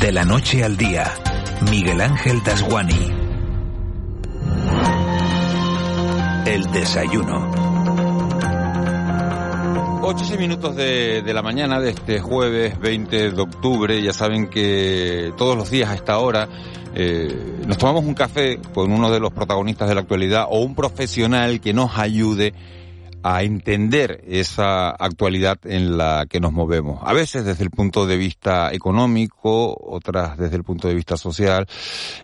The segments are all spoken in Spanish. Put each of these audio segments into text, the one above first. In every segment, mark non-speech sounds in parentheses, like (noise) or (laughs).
De la noche al día, Miguel Ángel Dasguani. El desayuno. 8 minutos de, de, la mañana de este jueves 20 de octubre. Ya saben que todos los días a esta hora eh, nos tomamos un café con uno de los protagonistas de la actualidad o un profesional que nos ayude a entender esa actualidad en la que nos movemos. A veces desde el punto de vista económico, otras desde el punto de vista social.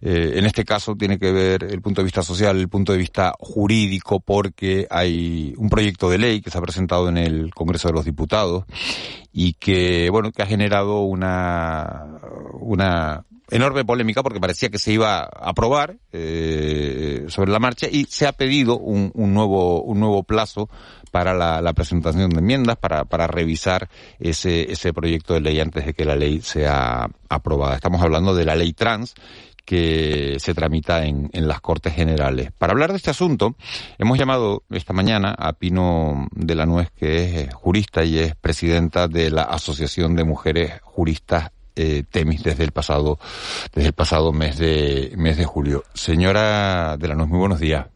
Eh, en este caso tiene que ver el punto de vista social, el punto de vista jurídico, porque hay un proyecto de ley que se ha presentado en el Congreso de los Diputados y que, bueno, que ha generado una, una enorme polémica porque parecía que se iba a aprobar eh, sobre la marcha y se ha pedido un, un nuevo un nuevo plazo para la, la presentación de enmiendas para, para revisar ese ese proyecto de ley antes de que la ley sea aprobada. Estamos hablando de la ley trans que se tramita en, en, las Cortes Generales. Para hablar de este asunto, hemos llamado esta mañana a Pino de la Nuez, que es jurista y es presidenta de la Asociación de Mujeres Juristas eh, Temis desde el pasado desde el pasado mes de mes de julio. Señora de la Nuez, muy buenos días.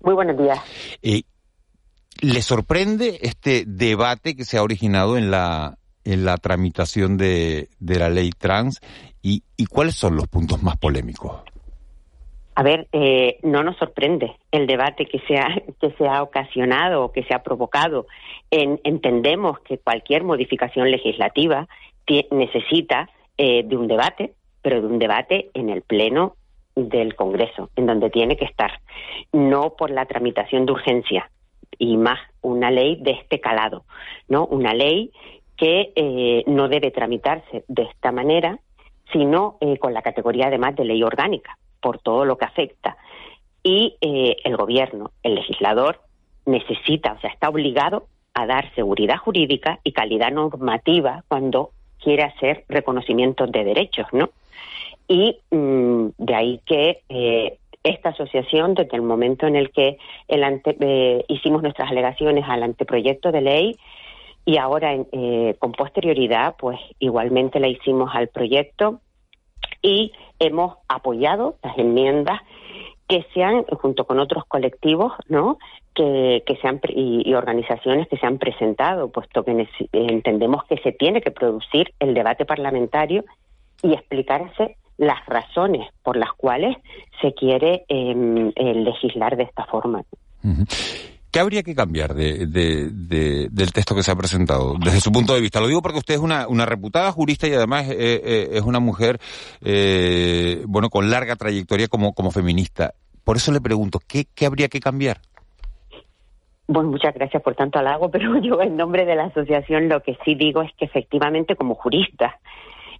Muy buenos días. Eh, ¿Le sorprende este debate que se ha originado en la en la tramitación de, de la ley trans y, y cuáles son los puntos más polémicos? A ver, eh, no nos sorprende el debate que se ha, que se ha ocasionado o que se ha provocado. En, entendemos que cualquier modificación legislativa necesita eh, de un debate, pero de un debate en el Pleno del Congreso, en donde tiene que estar, no por la tramitación de urgencia y más una ley de este calado, no una ley que eh, no debe tramitarse de esta manera, sino eh, con la categoría además de ley orgánica, por todo lo que afecta. Y eh, el gobierno, el legislador, necesita, o sea, está obligado a dar seguridad jurídica y calidad normativa cuando quiere hacer reconocimientos de derechos, ¿no? Y mm, de ahí que eh, esta asociación, desde el momento en el que el ante, eh, hicimos nuestras alegaciones al anteproyecto de ley y ahora eh, con posterioridad, pues igualmente la hicimos al proyecto y hemos apoyado las enmiendas que sean, junto con otros colectivos, ¿no? Que, que sean y, y, organizaciones que se han presentado, puesto que entendemos que se tiene que producir el debate parlamentario y explicarse las razones por las cuales se quiere eh, legislar de esta forma. Uh. ¿Qué habría que cambiar de, de, de, del texto que se ha presentado desde su punto de vista? Lo digo porque usted es una, reputada jurista y además eh, eh, es una mujer, eh, bueno, con larga trayectoria como, feminista. Por eso le pregunto, ¿qué, habría que cambiar? Bueno, muchas gracias por tanto halago, (laughs) pero yo en nombre de la asociación lo que sí digo es que efectivamente como juristas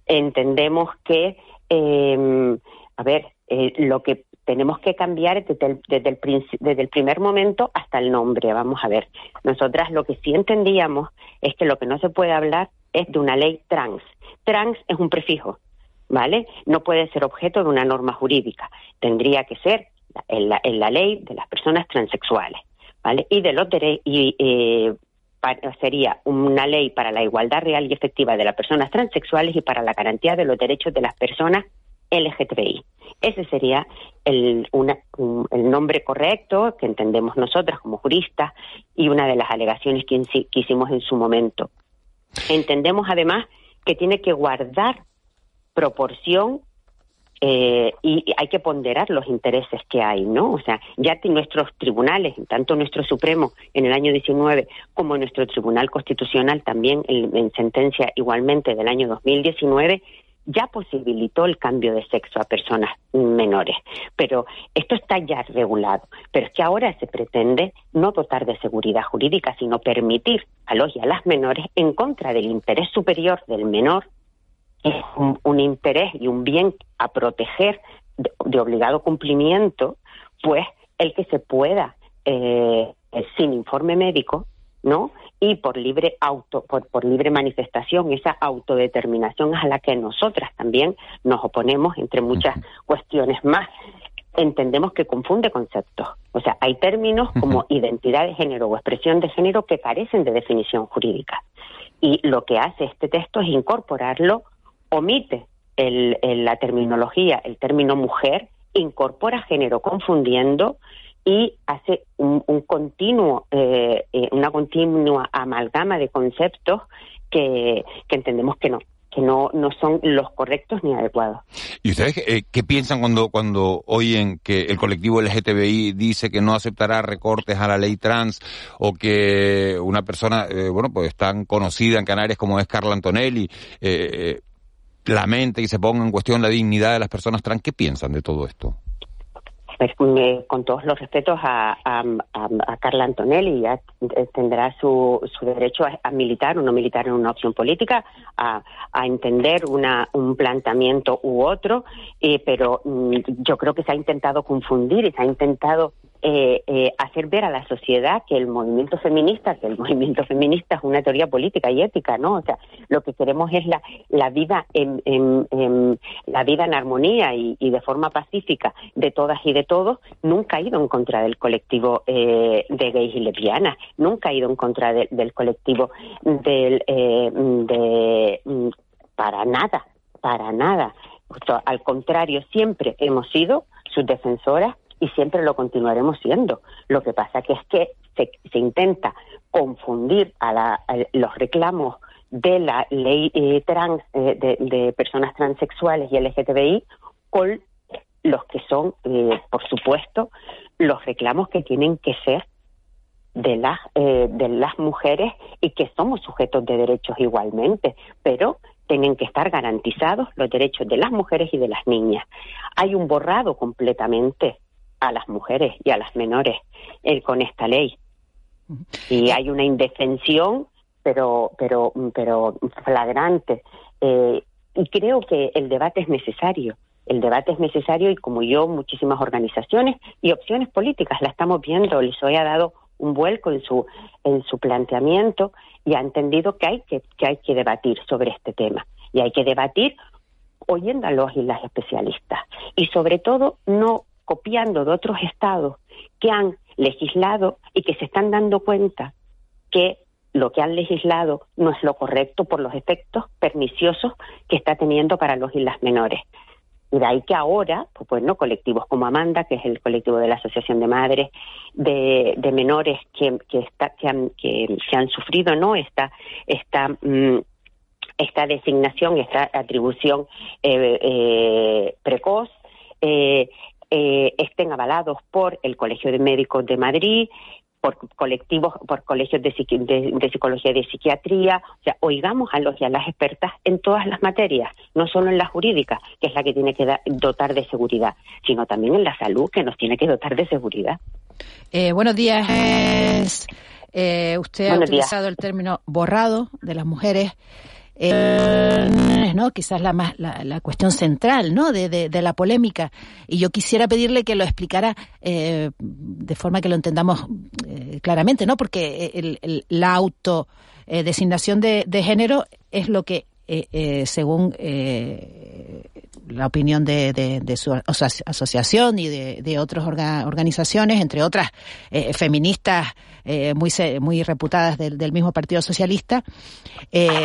entendemos que, eh, a ver, lo que tenemos que cambiar desde el, primer momento hasta el nombre. Vamos a ver, nosotras lo que sí entendíamos es que lo que no se puede hablar es de una ley trans. Trans es un prefijo, ¿vale? No puede ser objeto de una norma jurídica. Tendría que ser en la, ley de las personas transexuales, ¿vale? Y de los derechos. Eh, sería una ley para la igualdad real y efectiva de las personas transexuales y para la garantía de los derechos de las personas LGTBI. Ese sería el, una, un, el nombre correcto que entendemos nosotras como juristas y una de las alegaciones que, hicimos en su momento. Entendemos además que tiene que guardar proporción eh, y hay que ponderar los intereses que hay, ¿no? O sea, ya nuestros tribunales, tanto nuestro Supremo en el año 19 como nuestro Tribunal Constitucional también en, en sentencia igualmente del año 2019, ya posibilitó el cambio de sexo a personas menores, pero esto está ya regulado. Pero es que ahora se pretende no dotar de seguridad jurídica, sino permitir a los y a las menores, en contra del interés superior del menor, es un, interés y un bien a proteger de, obligado cumplimiento, pues el que se pueda, eh, sin informe médico, ¿no? Y por libre auto, por, por, libre manifestación, esa autodeterminación a la que nosotras también nos oponemos, entre muchas cuestiones más. Entendemos que confunde conceptos. O sea, hay términos como identidad de género o expresión de género que carecen de definición jurídica. Y lo que hace este texto es incorporarlo, omite el, la terminología, el término mujer, incorpora género confundiendo y hace un, continuo, eh, eh, una continua amalgama de conceptos que, entendemos que no que no, no son los correctos ni adecuados. ¿Y ustedes eh, qué piensan cuando, cuando oyen que el colectivo LGTBI dice que no aceptará recortes a la ley trans o que una persona, bueno, pues tan conocida en Canarias como es Carla Antonelli, lamente y se ponga en cuestión la dignidad de las personas trans? ¿Qué piensan de todo esto? Pues, con todos los respetos a, Carla Antonelli, ya tendrá su, su derecho a, militar o no militar en una opción política, a, entender una, un planteamiento u otro, eh, pero mm, yo creo que se ha intentado confundir y se ha intentado eh, eh, hacer ver a la sociedad que el movimiento feminista, que el (laughs) movimiento feminista es una teoría política y ética, ¿no? O sea, lo que queremos es la, la vida en, en, la vida en armonía y, de forma pacífica de todas y de todos. Nunca ha ido en contra del colectivo eh, de gays y lesbianas, nunca ha ido en contra del colectivo del eh, de mm, para nada, para nada. al contrario, siempre hemos sido sus defensoras y siempre lo continuaremos siendo. Lo que pasa que es que se, intenta confundir a, los reclamos de la ley eh, trans eh, de, personas transexuales y LGTBI con los que son, eh, por supuesto, los reclamos que tienen que ser de las de las mujeres y que somos sujetos de derechos igualmente, pero tienen que estar garantizados los derechos de las mujeres y de las niñas. Hay un borrado completamente a las mujeres y a las menores eh, con esta ley. Y hay una indefensión, pero, pero, pero flagrante. Eh, y creo que el debate es necesario. El debate es necesario y como yo, muchísimas organizaciones y opciones políticas la estamos viendo. Les ha dado un vuelco en su, en su planteamiento y ha entendido que hay que, que hay que debatir sobre este tema. Y hay que debatir oyendo a los y las especialistas. Y sobre todo, no copiando de otros estados que han legislado y que se están dando cuenta que lo que han legislado no es lo correcto por los efectos perniciosos que está teniendo para los y las menores. Y de ahí que ahora, pues bueno, colectivos como Amanda, que es el colectivo de la Asociación de Madres de, Menores que, que, han sufrido no esta, esta, mm, esta designación, esta atribución eh, eh, precoz, eh, eh, estén avalados por el Colegio de Médicos de Madrid, por colectivos, por colegios de, psicología y de psiquiatría, o sea, oigamos a los y a las expertas en todas las materias, no solo en la jurídica, que es la que tiene que dotar de seguridad, sino también en la salud, que nos tiene que dotar de seguridad. Eh, buenos días. Eh, usted ha utilizado el término borrado de las mujeres eh, ¿no? Quizás la, más, la, cuestión central, ¿no? De, de, la polémica. Y yo quisiera pedirle que lo explicara eh, de forma que lo entendamos eh, claramente, ¿no? Porque el, la autodesignación de, de género es lo que, eh, según la opinión de, de, su asociación y de, de otras organizaciones, entre otras feministas muy, muy reputadas del, del mismo Partido Socialista,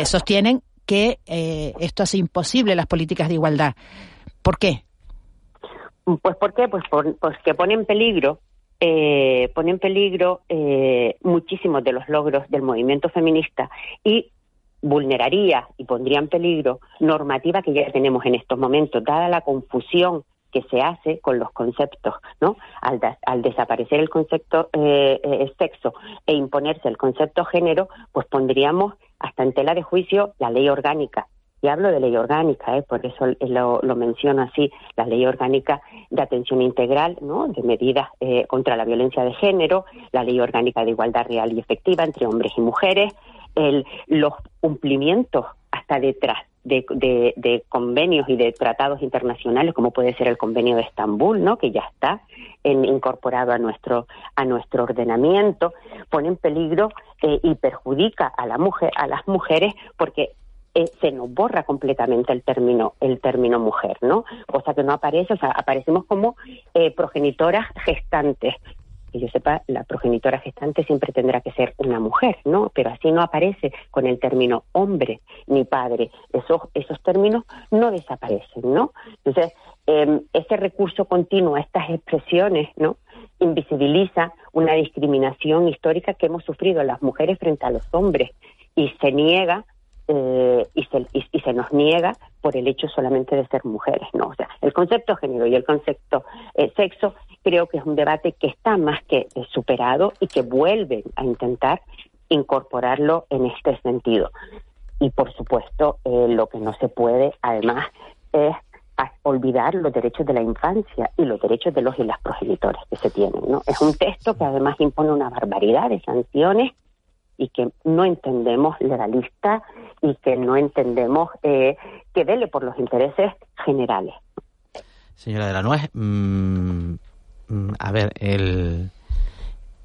sostienen que eh, esto hace imposible las políticas de igualdad. ¿Por qué? Pues ¿por qué? Pues porque pone en peligro, eh, pone en peligro eh, muchísimos de los logros del movimiento feminista y vulneraría y pondría en peligro normativa que ya tenemos en estos momentos, dada la confusión que se hace con los conceptos, ¿no? Al, al desaparecer el concepto eh, sexo e imponerse el concepto género, pues pondríamos hasta en tela de juicio la ley orgánica. Y hablo de ley orgánica, ¿eh? por eso lo, lo, menciono así, la ley orgánica de atención integral, ¿no? de medidas eh, contra la violencia de género, la ley orgánica de igualdad real y efectiva entre hombres y mujeres, el, los cumplimientos hasta detrás de, convenios y de tratados internacionales, como puede ser el convenio de Estambul, ¿no? que ya está incorporado a nuestro, a nuestro ordenamiento, pone en peligro eh, y perjudica a, la mujer, a las mujeres porque eh, se nos borra completamente el término el término mujer, ¿no? Cosa que no aparece, o sea, aparecemos como eh, progenitoras gestantes. Yo sepa, la progenitora gestante siempre tendrá que ser una mujer, ¿no? Pero así no aparece con el término hombre ni padre. Esos, esos términos no desaparecen, ¿no? Entonces, eh, ese recurso continuo a estas expresiones, ¿no? Invisibiliza una discriminación histórica que hemos sufrido las mujeres frente a los hombres y se niega eh, y, se, y, se nos niega por el hecho solamente de ser mujeres, ¿no? O sea, el concepto género y el concepto eh, sexo creo que es un debate que está más que eh, superado y que vuelven a intentar incorporarlo en este sentido. Y por supuesto, lo que no se puede, además, es olvidar los derechos de la infancia y los derechos de los y las progenitores que se tienen, ¿no? Es un texto que además impone una barbaridad de sanciones y que no entendemos legalista y que no entendemos eh, que vele por los intereses generales. Señora de la Nuez, mm, mm, a ver, el,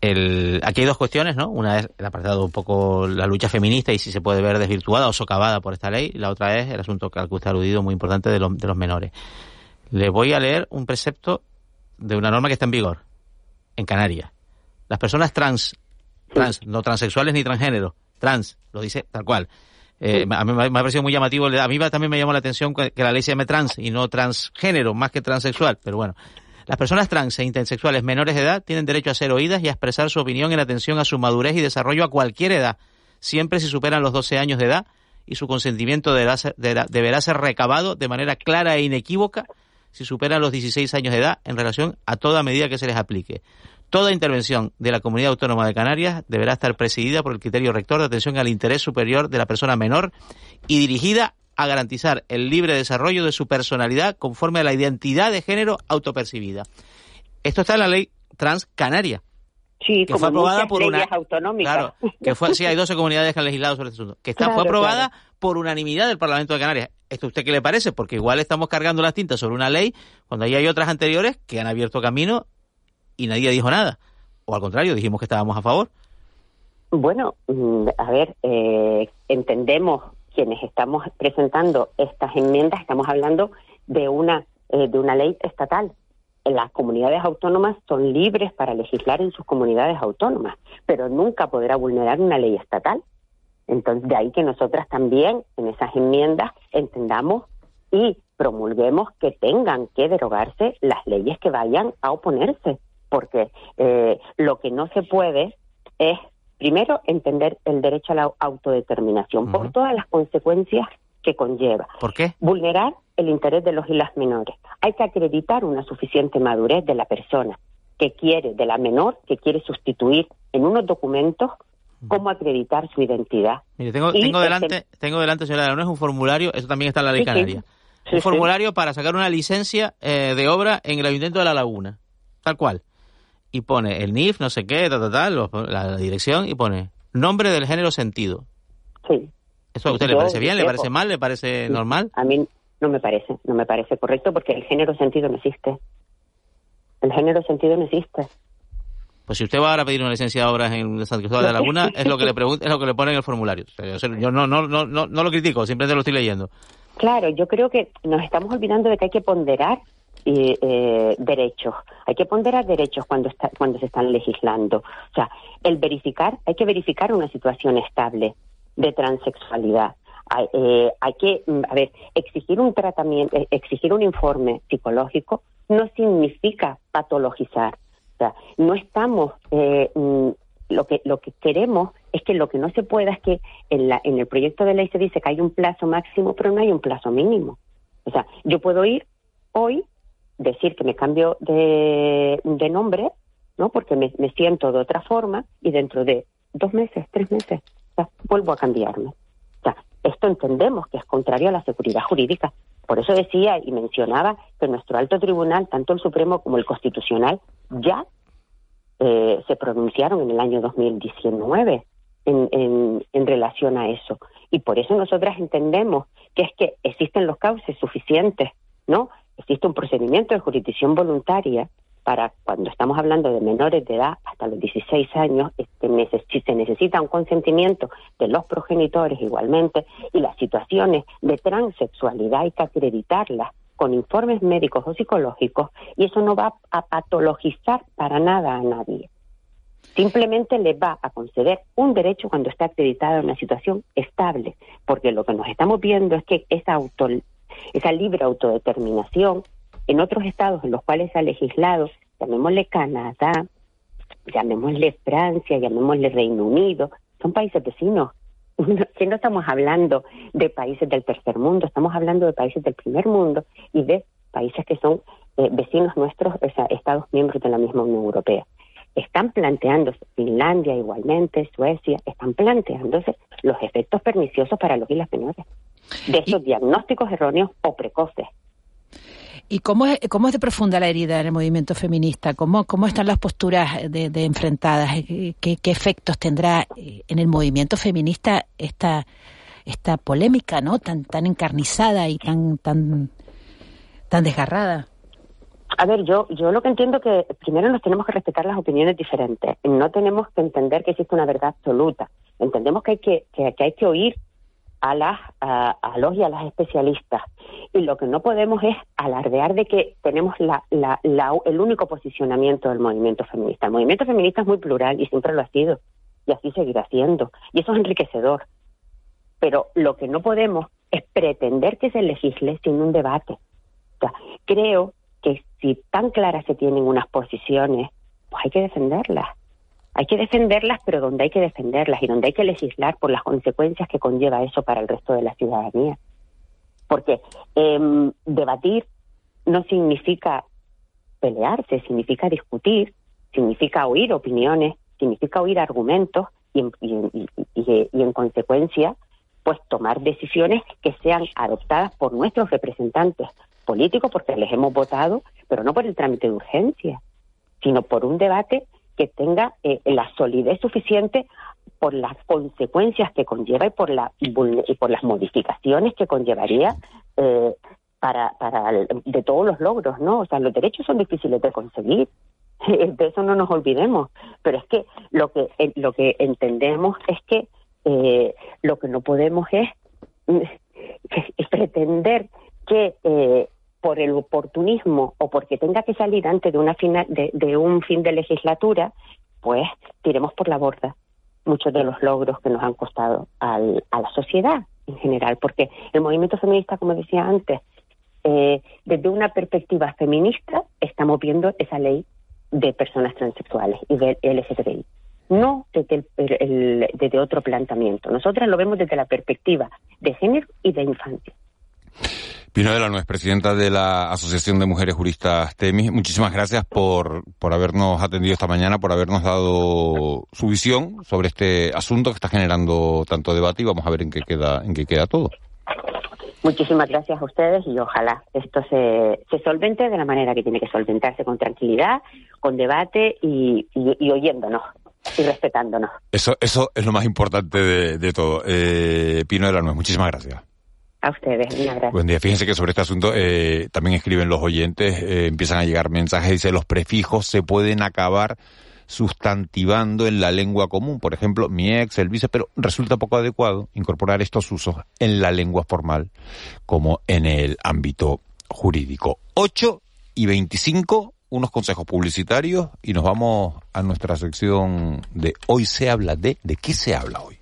el, aquí hay dos cuestiones, ¿no? Una es el apartado un poco la lucha feminista y si se puede ver desvirtuada o socavada por esta ley. La otra es el asunto al que usted ha aludido muy importante de, de los menores. Le voy a leer un precepto de una norma que está en vigor en Canarias. Las personas trans trans, no transexuales ni transgénero, trans, lo dice tal cual. Eh, a mí me ha parecido muy llamativo, a mí también me llamó la atención que la ley se llame trans y no transgénero, más que transexual, pero bueno. Las personas trans e intersexuales menores de edad tienen derecho a ser oídas y a expresar su opinión en atención a su madurez y desarrollo a cualquier edad, siempre si superan los 12 años de edad y su consentimiento deberá ser, deberá ser recabado de manera clara e inequívoca si superan los 16 años de edad en relación a toda medida que se les aplique. Toda intervención de la Comunidad Autónoma de Canarias deberá estar presidida por el criterio rector de atención al interés superior de la persona menor y dirigida a garantizar el libre desarrollo de su personalidad conforme a la identidad de género autopercibida. Esto está en la ley trans canaria. Sí, que fue aprobada por una autonómicas. Claro, que fue sí hay 12 comunidades que han legislado sobre este asunto, que está fue aprobada por unanimidad del Parlamento de Canarias. ¿Esto a usted qué le parece? Porque igual estamos cargando las tintas sobre una ley cuando ahí hay otras anteriores que han abierto camino y nadie dijo nada. O al contrario, dijimos que estábamos a favor. Bueno, mm, a ver, eh, entendemos quienes estamos presentando estas enmiendas, estamos hablando de una, eh, de una ley estatal. Las comunidades autónomas son libres para legislar en sus comunidades autónomas, pero nunca podrá vulnerar una ley estatal. Entonces, de ahí que nosotras también en esas enmiendas entendamos y promulguemos que tengan que derogarse las leyes que vayan a oponerse porque eh, lo que no se puede es, primero, entender el derecho a la autodeterminación por todas las consecuencias que conlleva. ¿Por qué? Vulnerar el interés de los y las menores. Hay que acreditar una suficiente madurez de la persona que quiere, de la menor, que quiere sustituir en unos documentos cómo acreditar su identidad. Mire, tengo, tengo delante, tengo delante, señora no es un formulario, eso también está en la ley canaria. un formulario para sacar una licencia eh, de obra en el Ayuntamiento de La Laguna, tal cual y pone el NIF, no sé qué, la, dirección, y pone nombre del género sentido. Sí. ¿Eso a usted le parece bien? ¿Le parece mal? ¿Le parece normal? A mí no me parece, no me parece correcto porque el género sentido no existe. El género sentido no existe. Pues si usted va ahora a pedir una licencia de obras en San Cristóbal de la Laguna, es lo que le pregunta, es lo que le pone en el formulario. Yo no, no, no, no, no lo critico, simplemente lo estoy leyendo. Claro, yo creo que nos estamos olvidando de que hay que ponderar y eh, derechos. Hay que ponderar derechos cuando, está, cuando se están legislando. O sea, el verificar, hay que verificar una situación estable de transexualidad. Hay, eh, hay que, mm, a ver, exigir un tratamiento, eh, exigir un informe psicológico no significa patologizar. O sea, no estamos, eh, mm, lo que lo que queremos es que lo que no se pueda es que en, la, en el proyecto de ley se dice que hay un plazo máximo, pero no hay un plazo mínimo. O sea, yo puedo ir hoy decir que me cambio de, nombre, ¿no? Porque me, siento de otra forma y dentro de dos meses, tres meses, vuelvo a cambiarme. O sea, esto entendemos que es contrario a la seguridad jurídica. Por eso decía y mencionaba que nuestro alto tribunal, tanto el Supremo como el Constitucional, ya eh, se pronunciaron en el año 2019 en, en, relación a eso. Y por eso nosotras entendemos que es que existen los cauces suficientes, ¿no? Existe un procedimiento de jurisdicción voluntaria para cuando estamos hablando de menores de edad hasta los 16 años, este, se necesita un consentimiento de los progenitores igualmente y las situaciones de transexualidad hay que acreditarlas con informes médicos o psicológicos y eso no va a patologizar para nada a nadie. Simplemente le va a conceder un derecho cuando está acreditada en una situación estable, porque lo que nos estamos viendo es que esa, auto, esa libre autodeterminación en otros estados en los cuales se ha legislado, llamémosle Canadá, llamémosle Francia, llamémosle Reino Unido, son países vecinos. (laughs) Que no estamos hablando de países del tercer mundo, estamos hablando de países del primer mundo y de países que son eh, vecinos nuestros, o sea, estados miembros de la misma Unión Europea están planteándose, Finlandia igualmente, Suecia, están planteándose los efectos perniciosos para los y menores de esos diagnósticos erróneos o precoces. ¿Y cómo es, cómo es de profunda la herida en el movimiento feminista? ¿Cómo, cómo están las posturas de, enfrentadas? ¿Qué, efectos tendrá eh, en el movimiento feminista esta, esta polémica no tan, tan encarnizada y tan, tan, tan desgarrada? A ver, yo, yo lo que entiendo que primero nos tenemos que respetar las opiniones diferentes. No tenemos que entender que existe una verdad absoluta. Entendemos que hay que, que, hay que oír a, las, a, los y a las especialistas. Y lo que no podemos es alardear de que tenemos la, la, el único posicionamiento del movimiento feminista. El movimiento feminista es muy plural y siempre lo ha sido. Y así seguirá siendo. Y eso es enriquecedor. Pero lo que no podemos es pretender que se legisle sin un debate. O sea, creo que si tan claras se tienen unas posiciones, pues hay que defenderlas. Hay que defenderlas, pero donde hay que defenderlas y donde hay que legislar por las consecuencias que conlleva eso para el resto de la ciudadanía. Porque em, debatir no significa pelearse, significa discutir, significa oír opiniones, significa oír argumentos y, y en consecuencia, pues tomar decisiones que sean adoptadas por nuestros representantes, políticos porque les hemos votado, pero no por el trámite de urgencia, sino por un debate que tenga eh, la solidez suficiente por las consecuencias que conlleva y por, la, y por las modificaciones que conllevaría eh, para, para de todos los logros, ¿no? O sea, los derechos son difíciles de conseguir, (laughs) de eso no nos olvidemos, pero es que lo que eh, lo que entendemos es que lo que no podemos es, (laughs) es pretender que eh, por el oportunismo o porque tenga que salir antes de una final de, un fin de legislatura, pues tiremos por la borda muchos de los logros que nos han costado a la sociedad en general, porque el movimiento feminista, como decía antes, eh, desde una perspectiva feminista estamos viendo esa ley de personas transexuales y de LGTBI, no desde, desde otro planteamiento. Nosotras lo vemos desde la perspectiva de género y de infancia. Pino de la Nuez, presidenta de la Asociación de Mujeres Juristas TEMI, muchísimas gracias por, por habernos atendido esta mañana, por habernos dado su visión sobre este asunto que está generando tanto debate y vamos a ver en qué queda, en qué queda todo. Muchísimas gracias a ustedes y ojalá esto se, se solvente de la manera que tiene que solventarse, con tranquilidad, con debate y, y, oyéndonos y respetándonos. Eso, eso es lo más importante de, de todo. Eh, Pino de la Nuez, muchísimas gracias. A ustedes, un abrazo. Buen día. Fíjense que sobre este asunto eh, también escriben los oyentes, eh, empiezan a llegar mensajes, dice, los prefijos se pueden acabar sustantivando en la lengua común. Por ejemplo, mi ex, el vice, pero resulta poco adecuado incorporar estos usos en la lengua formal como en el ámbito jurídico. 8 y 25, unos consejos publicitarios y nos vamos a nuestra sección de Hoy se habla de... ¿De qué se habla hoy?